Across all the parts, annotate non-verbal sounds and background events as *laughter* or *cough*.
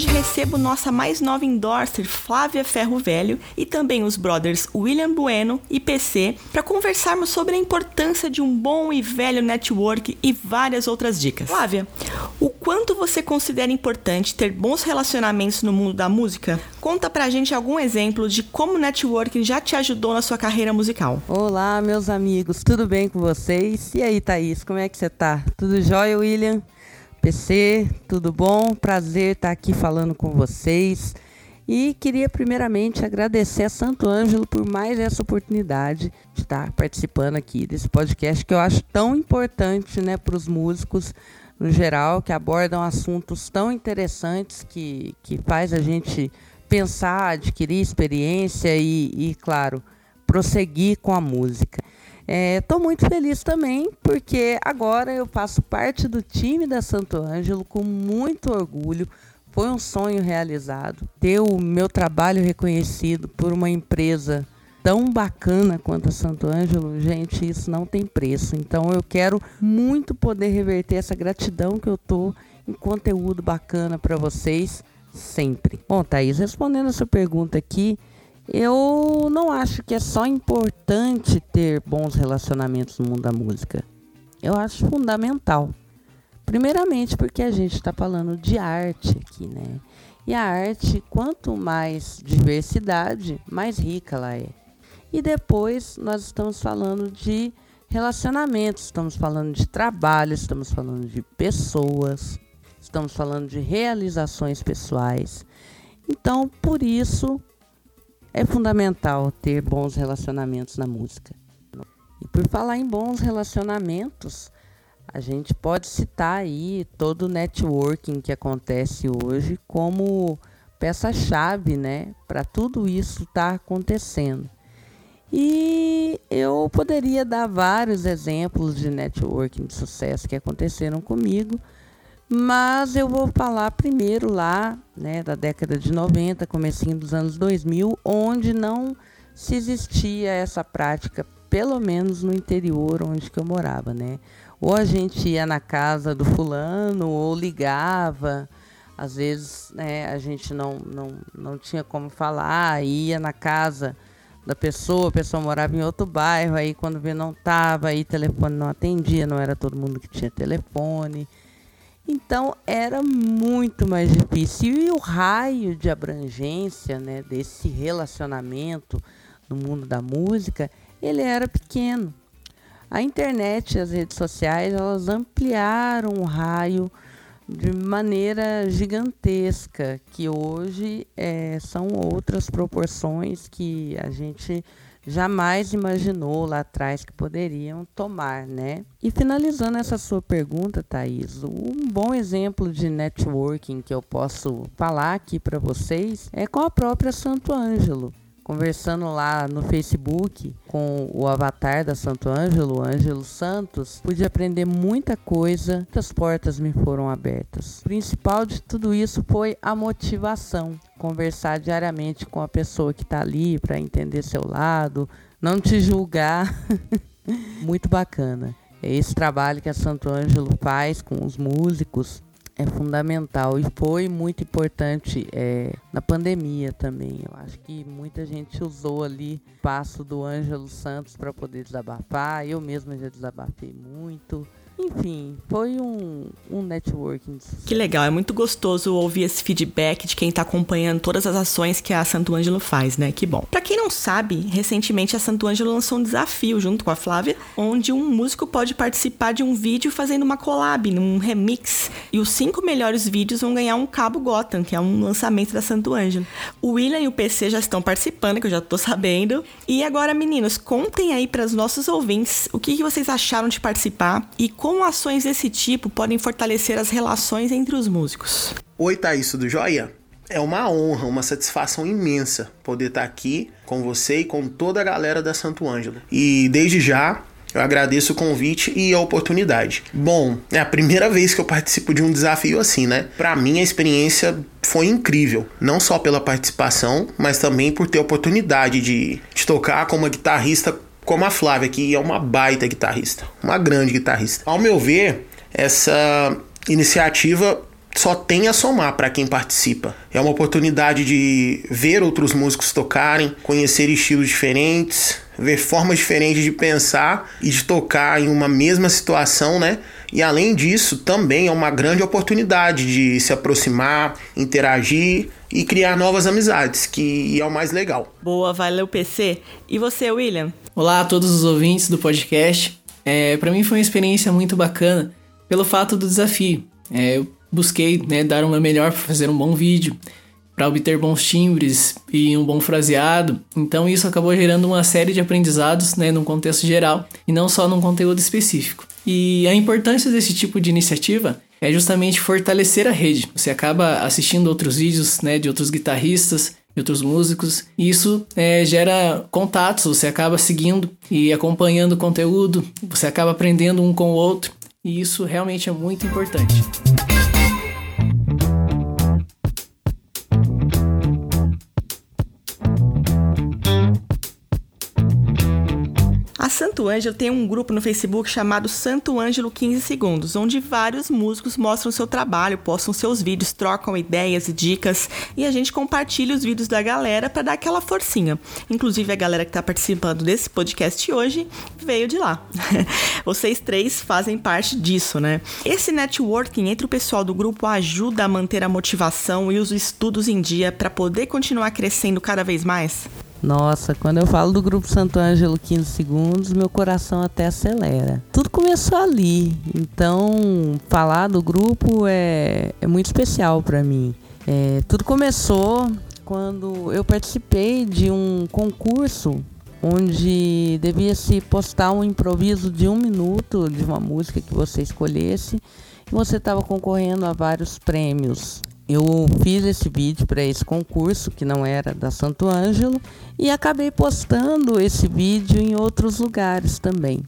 Hoje recebo nossa mais nova endorser, Flávia Ferro Velho, e também os brothers William Bueno e PC, para conversarmos sobre a importância de um bom e velho network e várias outras dicas. Flávia, o quanto você considera importante ter bons relacionamentos no mundo da música? Conta pra gente algum exemplo de como o networking já te ajudou na sua carreira musical. Olá, meus amigos, tudo bem com vocês? E aí, Thaís, como é que você tá? Tudo jóia, William? PC, tudo bom? Prazer estar aqui falando com vocês. E queria primeiramente agradecer a Santo Ângelo por mais essa oportunidade de estar participando aqui desse podcast que eu acho tão importante né, para os músicos no geral, que abordam assuntos tão interessantes que, que faz a gente pensar, adquirir experiência e, e claro, prosseguir com a música. Estou é, muito feliz também porque agora eu faço parte do time da Santo Ângelo com muito orgulho. Foi um sonho realizado. Ter o meu trabalho reconhecido por uma empresa tão bacana quanto a Santo Ângelo, gente, isso não tem preço. Então eu quero muito poder reverter essa gratidão que eu tô em conteúdo bacana para vocês sempre. Bom, Thaís, respondendo a sua pergunta aqui, eu não acho que é só importante ter bons relacionamentos no mundo da música. Eu acho fundamental. Primeiramente porque a gente está falando de arte aqui, né? E a arte, quanto mais diversidade, mais rica ela é. E depois nós estamos falando de relacionamentos, estamos falando de trabalho, estamos falando de pessoas, estamos falando de realizações pessoais. Então, por isso, é fundamental ter bons relacionamentos na música. E por falar em bons relacionamentos, a gente pode citar aí todo o networking que acontece hoje como peça-chave, né, para tudo isso estar tá acontecendo. E eu poderia dar vários exemplos de networking de sucesso que aconteceram comigo, mas eu vou falar primeiro lá, né, da década de 90, comecinho dos anos 2000, onde não se existia essa prática, pelo menos no interior onde que eu morava, né? Ou a gente ia na casa do fulano, ou ligava, às vezes né, a gente não, não, não tinha como falar, ia na casa da pessoa, a pessoa morava em outro bairro, aí quando vê não estava, aí telefone não atendia, não era todo mundo que tinha telefone. Então era muito mais difícil. E o raio de abrangência né, desse relacionamento no mundo da música, ele era pequeno. A internet e as redes sociais, elas ampliaram o raio de maneira gigantesca, que hoje é, são outras proporções que a gente jamais imaginou lá atrás que poderiam tomar, né? E finalizando essa sua pergunta, Thaís, um bom exemplo de networking que eu posso falar aqui para vocês é com a própria Santo Ângelo conversando lá no Facebook com o avatar da Santo Ângelo, Ângelo Santos, pude aprender muita coisa, muitas portas me foram abertas. O principal de tudo isso foi a motivação, conversar diariamente com a pessoa que está ali para entender seu lado, não te julgar. *laughs* Muito bacana. É esse trabalho que a Santo Ângelo faz com os músicos é fundamental e foi muito importante é, na pandemia também. Eu acho que muita gente usou ali o passo do Ângelo Santos para poder desabafar. Eu mesma já desabafei muito. Enfim, foi um, um networking. Que legal, é muito gostoso ouvir esse feedback de quem está acompanhando todas as ações que a Santo Ângelo faz, né? Que bom. Para quem não sabe, recentemente a Santo Ângelo lançou um desafio junto com a Flávia, onde um músico pode participar de um vídeo fazendo uma collab, num remix. E os cinco melhores vídeos vão ganhar um cabo Gotham, que é um lançamento da Santo Ângelo. O William e o PC já estão participando, que eu já tô sabendo. E agora, meninos, contem aí para os nossos ouvintes o que, que vocês acharam de participar e como como ações desse tipo podem fortalecer as relações entre os músicos? Oi, Thaís, tudo jóia? É uma honra, uma satisfação imensa poder estar aqui com você e com toda a galera da Santo Ângelo. E desde já Eu agradeço o convite e a oportunidade. Bom, é a primeira vez que eu participo de um desafio assim, né? Para mim a experiência foi incrível, não só pela participação, mas também por ter a oportunidade de, de tocar como uma guitarrista como a Flávia, que é uma baita guitarrista, uma grande guitarrista. Ao meu ver, essa iniciativa só tem a somar para quem participa. É uma oportunidade de ver outros músicos tocarem, conhecer estilos diferentes, ver formas diferentes de pensar e de tocar em uma mesma situação, né? E além disso, também é uma grande oportunidade de se aproximar, interagir e criar novas amizades, que é o mais legal. Boa, valeu PC. E você, William? Olá a todos os ouvintes do podcast. É, para mim foi uma experiência muito bacana pelo fato do desafio. É, eu busquei né, dar uma melhor para fazer um bom vídeo, para obter bons timbres e um bom fraseado. Então isso acabou gerando uma série de aprendizados né, num contexto geral e não só num conteúdo específico. E a importância desse tipo de iniciativa é justamente fortalecer a rede. Você acaba assistindo outros vídeos né, de outros guitarristas, de outros músicos, e isso é, gera contatos, você acaba seguindo e acompanhando o conteúdo, você acaba aprendendo um com o outro, e isso realmente é muito importante. Santo Ângelo tem um grupo no Facebook chamado Santo Ângelo 15 Segundos, onde vários músicos mostram seu trabalho, postam seus vídeos, trocam ideias e dicas e a gente compartilha os vídeos da galera para dar aquela forcinha. Inclusive a galera que está participando desse podcast hoje veio de lá. *laughs* Vocês três fazem parte disso, né? Esse networking entre o pessoal do grupo ajuda a manter a motivação e os estudos em dia para poder continuar crescendo cada vez mais? Nossa, quando eu falo do grupo Santo Ângelo 15 segundos, meu coração até acelera. Tudo começou ali, então falar do grupo é, é muito especial para mim. É, tudo começou quando eu participei de um concurso onde devia se postar um improviso de um minuto de uma música que você escolhesse e você estava concorrendo a vários prêmios eu fiz esse vídeo para esse concurso que não era da Santo Ângelo e acabei postando esse vídeo em outros lugares também.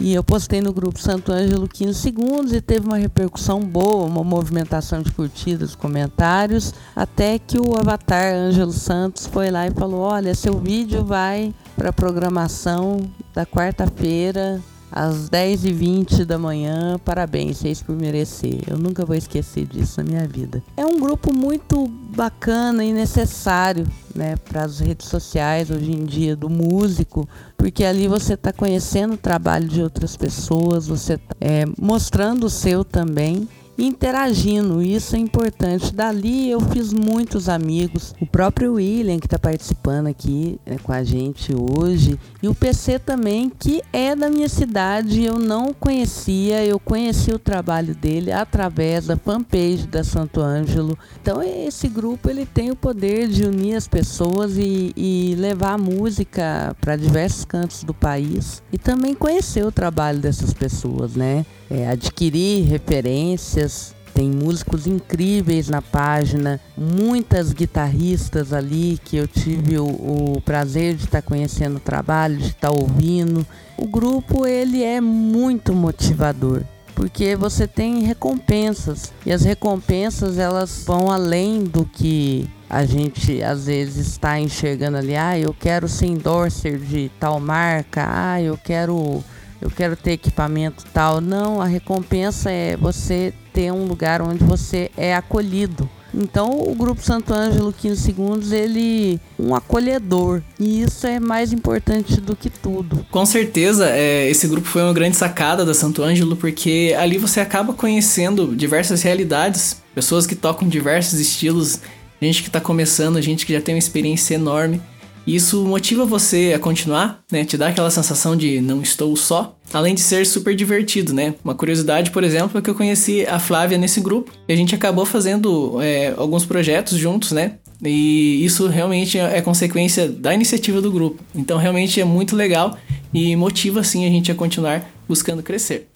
E eu postei no grupo Santo Ângelo 15 segundos e teve uma repercussão boa, uma movimentação de curtidas, comentários, até que o avatar Ângelo Santos foi lá e falou: "Olha, seu vídeo vai para a programação da quarta-feira às 10h20 da manhã. Parabéns, vocês por merecer. Eu nunca vou esquecer disso na minha vida. É um grupo muito bacana e necessário né, para as redes sociais hoje em dia do músico, porque ali você está conhecendo o trabalho de outras pessoas, você está é, mostrando o seu também interagindo. Isso é importante. Dali eu fiz muitos amigos. O próprio William, que está participando aqui né, com a gente hoje. E o PC também, que é da minha cidade. Eu não conhecia. Eu conheci o trabalho dele através da fanpage da Santo Ângelo. Então esse grupo ele tem o poder de unir as pessoas e, e levar música para diversos cantos do país. E também conhecer o trabalho dessas pessoas, né? É, adquirir referências tem músicos incríveis na página, muitas guitarristas ali que eu tive o, o prazer de estar conhecendo o trabalho, de estar ouvindo. O grupo ele é muito motivador porque você tem recompensas e as recompensas elas vão além do que a gente às vezes está enxergando ali. Ah, eu quero ser endorser de tal marca. Ah, eu quero eu quero ter equipamento tal. Não, a recompensa é você ter um lugar onde você é acolhido. Então, o grupo Santo Ângelo 15 Segundos, ele um acolhedor. E isso é mais importante do que tudo. Com certeza, é, esse grupo foi uma grande sacada da Santo Ângelo, porque ali você acaba conhecendo diversas realidades, pessoas que tocam diversos estilos, gente que está começando, gente que já tem uma experiência enorme. Isso motiva você a continuar, né? Te dá aquela sensação de não estou só. Além de ser super divertido, né? Uma curiosidade, por exemplo, é que eu conheci a Flávia nesse grupo e a gente acabou fazendo é, alguns projetos juntos, né? E isso realmente é consequência da iniciativa do grupo. Então, realmente é muito legal e motiva, sim, a gente a continuar buscando crescer.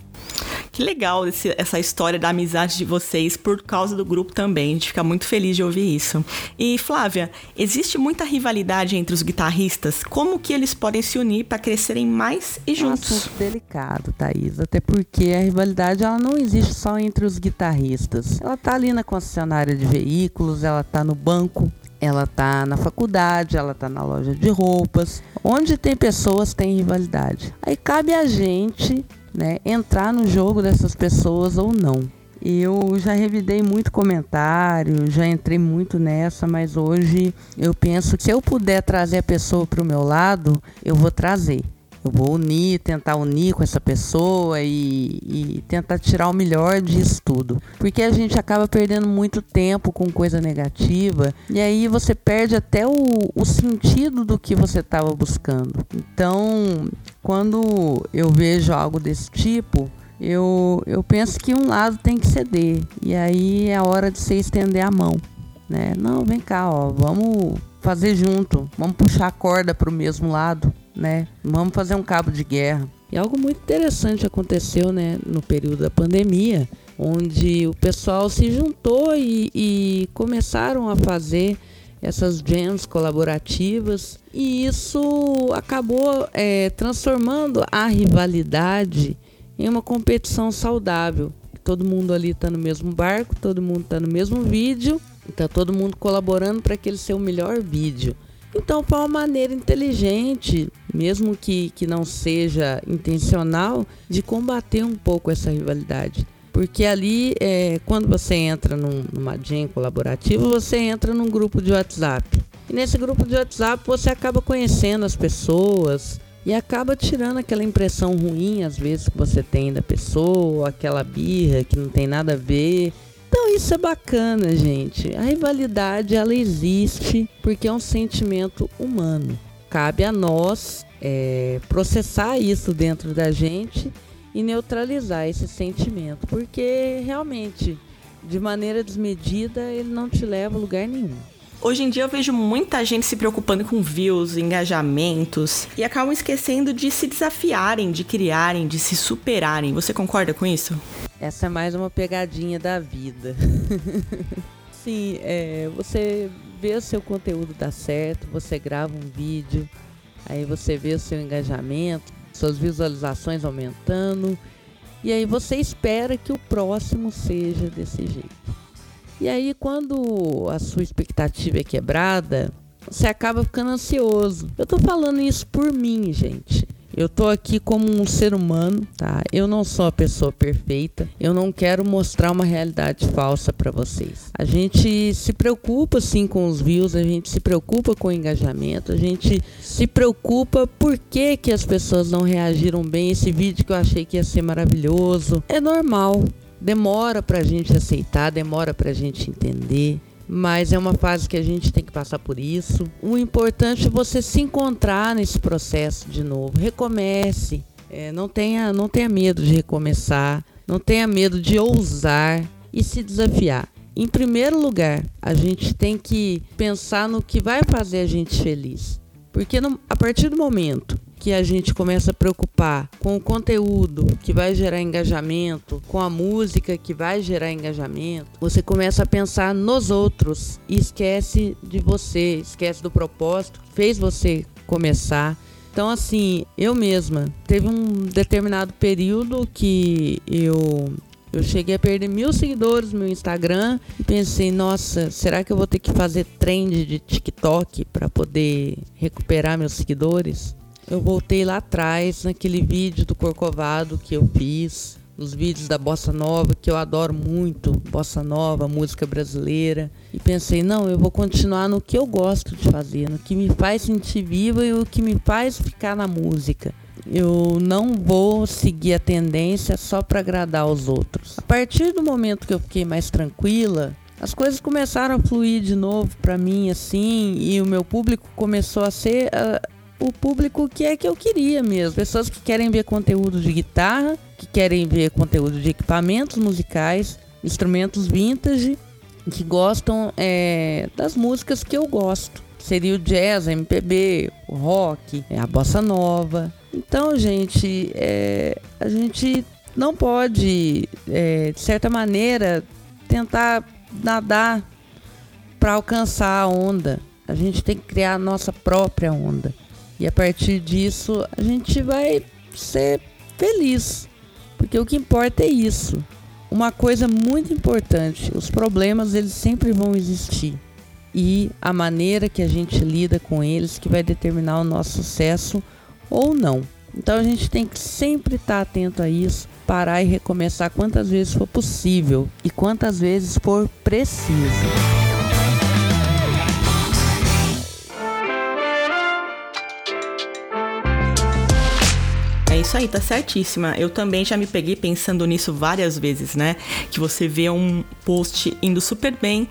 Que legal esse, essa história da amizade de vocês por causa do grupo também. A gente fica muito feliz de ouvir isso. E Flávia, existe muita rivalidade entre os guitarristas. Como que eles podem se unir para crescerem mais e juntos? É um assunto delicado, Thaís. Até porque a rivalidade ela não existe só entre os guitarristas. Ela tá ali na concessionária de veículos, ela tá no banco ela tá na faculdade, ela tá na loja de roupas. Onde tem pessoas tem rivalidade. Aí cabe a gente, né, entrar no jogo dessas pessoas ou não. Eu já revidei muito comentário, já entrei muito nessa, mas hoje eu penso que se eu puder trazer a pessoa para o meu lado, eu vou trazer eu vou unir, tentar unir com essa pessoa e, e, tentar tirar o melhor disso tudo. Porque a gente acaba perdendo muito tempo com coisa negativa e aí você perde até o, o sentido do que você estava buscando. Então, quando eu vejo algo desse tipo, eu, eu penso que um lado tem que ceder. E aí é a hora de você estender a mão. Né? Não, vem cá, ó, vamos fazer junto, vamos puxar a corda para o mesmo lado né? Vamos fazer um cabo de guerra. E algo muito interessante aconteceu, né, no período da pandemia, onde o pessoal se juntou e, e começaram a fazer essas jams colaborativas e isso acabou é, transformando a rivalidade em uma competição saudável. Todo mundo ali está no mesmo barco, todo mundo está no mesmo vídeo, está todo mundo colaborando para aquele ser o melhor vídeo. Então, foi uma maneira inteligente, mesmo que, que não seja intencional, de combater um pouco essa rivalidade. Porque ali, é, quando você entra num, numa jam colaborativa, você entra num grupo de WhatsApp. E nesse grupo de WhatsApp você acaba conhecendo as pessoas e acaba tirando aquela impressão ruim, às vezes, que você tem da pessoa, aquela birra que não tem nada a ver. Então isso é bacana, gente. A rivalidade ela existe porque é um sentimento humano. Cabe a nós é, processar isso dentro da gente e neutralizar esse sentimento, porque realmente de maneira desmedida ele não te leva a lugar nenhum. Hoje em dia eu vejo muita gente se preocupando com views, engajamentos e acabam esquecendo de se desafiarem, de criarem, de se superarem. Você concorda com isso? Essa é mais uma pegadinha da vida. *laughs* Sim, é, você vê o seu conteúdo dar certo, você grava um vídeo, aí você vê o seu engajamento, suas visualizações aumentando, e aí você espera que o próximo seja desse jeito. E aí, quando a sua expectativa é quebrada, você acaba ficando ansioso. Eu tô falando isso por mim, gente. Eu tô aqui como um ser humano, tá? Eu não sou a pessoa perfeita. Eu não quero mostrar uma realidade falsa para vocês. A gente se preocupa sim com os views, a gente se preocupa com o engajamento, a gente se preocupa por que que as pessoas não reagiram bem esse vídeo que eu achei que ia ser maravilhoso. É normal. Demora para a gente aceitar, demora para a gente entender, mas é uma fase que a gente tem que passar por isso. O importante é você se encontrar nesse processo de novo. Recomece, é, não, tenha, não tenha medo de recomeçar, não tenha medo de ousar e se desafiar. Em primeiro lugar, a gente tem que pensar no que vai fazer a gente feliz. Porque no, a partir do momento que a gente começa a preocupar com o conteúdo que vai gerar engajamento, com a música que vai gerar engajamento, você começa a pensar nos outros e esquece de você, esquece do propósito que fez você começar. Então, assim, eu mesma, teve um determinado período que eu eu cheguei a perder mil seguidores no meu Instagram e pensei, nossa, será que eu vou ter que fazer trend de TikTok para poder recuperar meus seguidores? Eu voltei lá atrás naquele vídeo do Corcovado que eu fiz, nos vídeos da bossa nova que eu adoro muito, bossa nova, música brasileira, e pensei, não, eu vou continuar no que eu gosto de fazer, no que me faz sentir viva e o que me faz ficar na música. Eu não vou seguir a tendência só para agradar os outros. A partir do momento que eu fiquei mais tranquila, as coisas começaram a fluir de novo para mim assim, e o meu público começou a ser uh, o público que é que eu queria mesmo. Pessoas que querem ver conteúdo de guitarra, que querem ver conteúdo de equipamentos musicais, instrumentos vintage, que gostam é, das músicas que eu gosto. Seria o jazz, a MPB, o rock, é, a bossa nova. Então, gente, é, a gente não pode, é, de certa maneira, tentar nadar para alcançar a onda. A gente tem que criar a nossa própria onda. E a partir disso, a gente vai ser feliz. Porque o que importa é isso. Uma coisa muito importante, os problemas eles sempre vão existir. E a maneira que a gente lida com eles que vai determinar o nosso sucesso ou não. Então a gente tem que sempre estar atento a isso, parar e recomeçar quantas vezes for possível e quantas vezes for preciso. Isso aí, tá certíssima. Eu também já me peguei pensando nisso várias vezes, né? Que você vê um post indo super bem,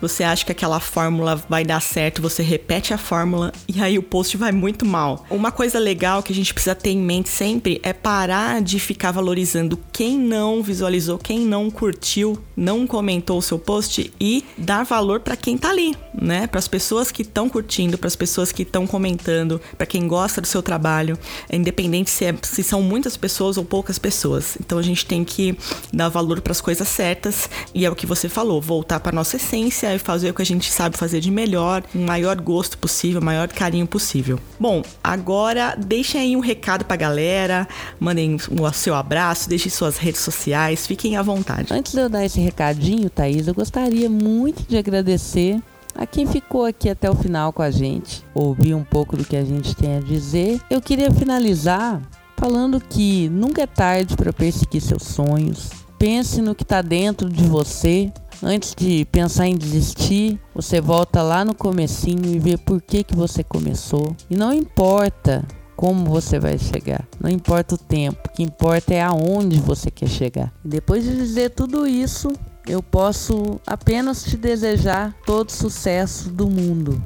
você acha que aquela fórmula vai dar certo, você repete a fórmula e aí o post vai muito mal. Uma coisa legal que a gente precisa ter em mente sempre é parar de ficar valorizando quem não visualizou, quem não curtiu, não comentou o seu post e dar valor para quem tá ali, né? Para as pessoas que estão curtindo, para as pessoas que estão comentando, para quem gosta do seu trabalho, independente se é se são muitas pessoas ou poucas pessoas. Então a gente tem que dar valor para as coisas certas e é o que você falou, voltar para nossa essência e fazer o que a gente sabe fazer de melhor, o maior gosto possível, o maior carinho possível. Bom, agora deixem aí um recado para a galera, mandem o seu abraço, deixem suas redes sociais, fiquem à vontade. Antes de eu dar esse recadinho, Thaís, eu gostaria muito de agradecer a quem ficou aqui até o final com a gente, ouvir um pouco do que a gente tem a dizer. Eu queria finalizar falando que nunca é tarde para perseguir seus sonhos. Pense no que está dentro de você. Antes de pensar em desistir, você volta lá no comecinho e vê por que, que você começou. E não importa como você vai chegar, não importa o tempo, o que importa é aonde você quer chegar. Depois de dizer tudo isso, eu posso apenas te desejar todo sucesso do mundo.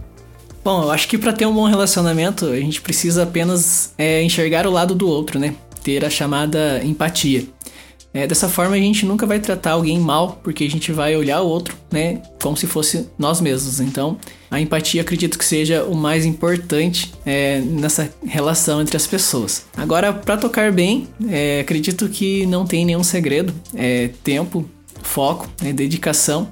Bom, eu acho que para ter um bom relacionamento, a gente precisa apenas é, enxergar o lado do outro, né? Ter a chamada empatia. É, dessa forma, a gente nunca vai tratar alguém mal, porque a gente vai olhar o outro, né? Como se fosse nós mesmos. Então, a empatia acredito que seja o mais importante é, nessa relação entre as pessoas. Agora, para tocar bem, é, acredito que não tem nenhum segredo. É tempo, foco, né? dedicação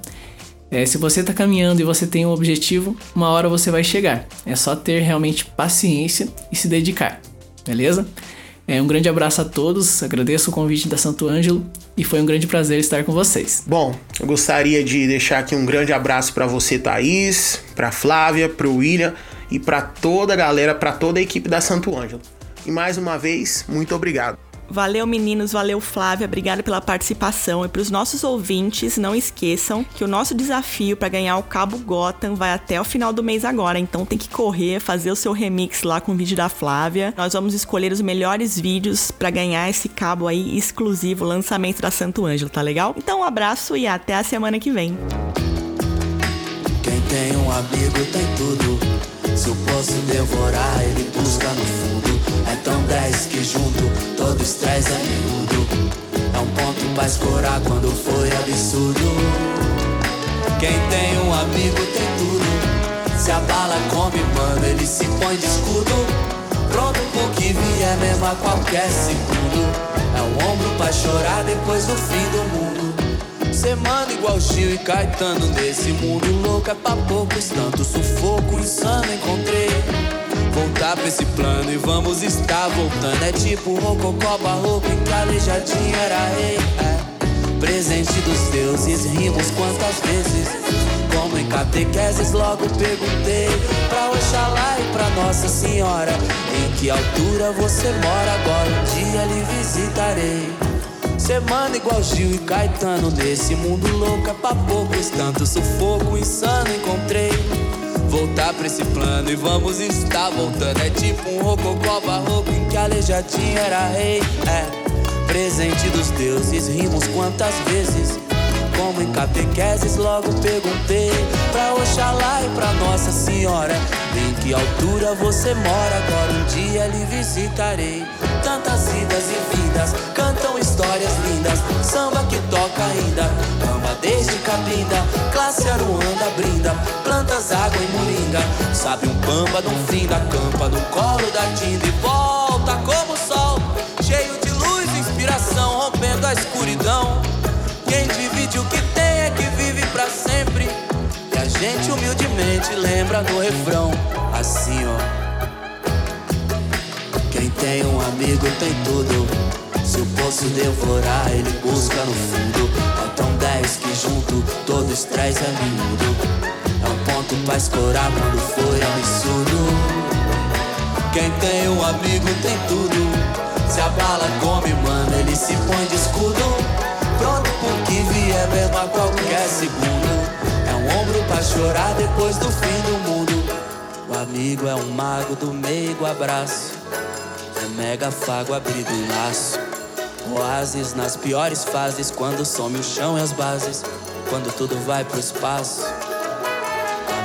é, se você está caminhando e você tem um objetivo, uma hora você vai chegar. É só ter realmente paciência e se dedicar, beleza? É, um grande abraço a todos, agradeço o convite da Santo Ângelo e foi um grande prazer estar com vocês. Bom, eu gostaria de deixar aqui um grande abraço para você, Thaís, para Flávia, para o William e para toda a galera, para toda a equipe da Santo Ângelo. E mais uma vez, muito obrigado. Valeu, meninos. Valeu, Flávia. Obrigada pela participação. E para os nossos ouvintes, não esqueçam que o nosso desafio para ganhar o Cabo Gotham vai até o final do mês agora. Então tem que correr, fazer o seu remix lá com o vídeo da Flávia. Nós vamos escolher os melhores vídeos para ganhar esse cabo aí exclusivo, lançamento da Santo Ângelo, tá legal? Então um abraço e até a semana que vem. Quem tem um amigo tem tudo. Se eu posso devorar, ele busca no tão 10 que junto todo estresse é miúdo. É um ponto pra escorar quando foi absurdo. Quem tem um amigo tem tudo. Se a bala come, mano, ele se põe de escudo. Pronto pro que vier mesmo a qualquer segundo. É um ombro pra chorar depois do fim do mundo. Semana igual Gil e Caetano nesse mundo louco é pra poucos, tanto sufoco insano encontrei voltar pra esse plano e vamos estar voltando. É tipo rococó, barroco calejadinho era rei. É. Presente dos deuses, rimos quantas vezes. Como em catequeses, logo perguntei pra Oxalá e pra Nossa Senhora. Em que altura você mora? Agora um dia lhe visitarei. Semana igual Gil e Caetano Nesse mundo louco é pra poucos Tanto sufoco insano encontrei voltar pra esse plano e vamos estar voltando. É tipo um rococó barroco em que Aleijadinho era rei. É, presente dos deuses, rimos quantas vezes. Como em catequeses, logo perguntei pra Oxalá e pra Nossa Senhora. Em que altura você mora? Agora um dia lhe visitarei. Tantas idas e vindas, cantam histórias lindas. Samba que toca ainda, ama desde Cabinda. Classe Aruanda brinda, nas águas em Moringa. Sabe um pampa do fim da campa, no colo da tinta e volta como o sol, cheio de luz e inspiração, rompendo a escuridão. Quem divide o que tem é que vive para sempre. E a gente humildemente lembra no refrão, assim ó. Quem tem um amigo tem tudo. Se o poço devorar, ele busca no fundo. Faltam dez que junto, todo estresse é miúdo. Ponto pra escorar quando for absurdo. Quem tem um amigo tem tudo. Se a bala come, mano, ele se põe de escudo. Pronto pro que vier mesmo a qualquer segundo. É um ombro pra chorar depois do fim do mundo. O amigo é um mago do meigo abraço. É mega fago abrigo um laço. Oásis nas piores fases, quando some o chão e as bases, quando tudo vai pro espaço.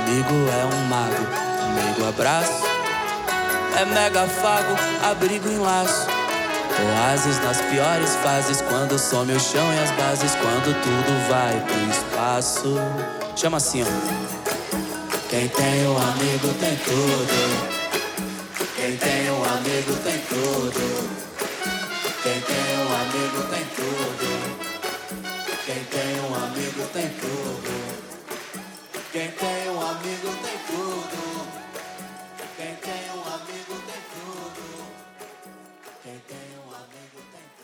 Amigo é um mago, meigo abraço. É mega fago, abrigo em laço. Oásis nas piores fases, quando some o chão e as bases, quando tudo vai pro espaço. Chama assim, ó. Quem tem um amigo tem tudo. Quem tem um amigo tem tudo. Quem tem um amigo tem tudo. Quem tem um amigo tem tudo. Quem tem um amigo tem tudo. Quem tem um amigo tem tudo. Quem tem um amigo tem tudo.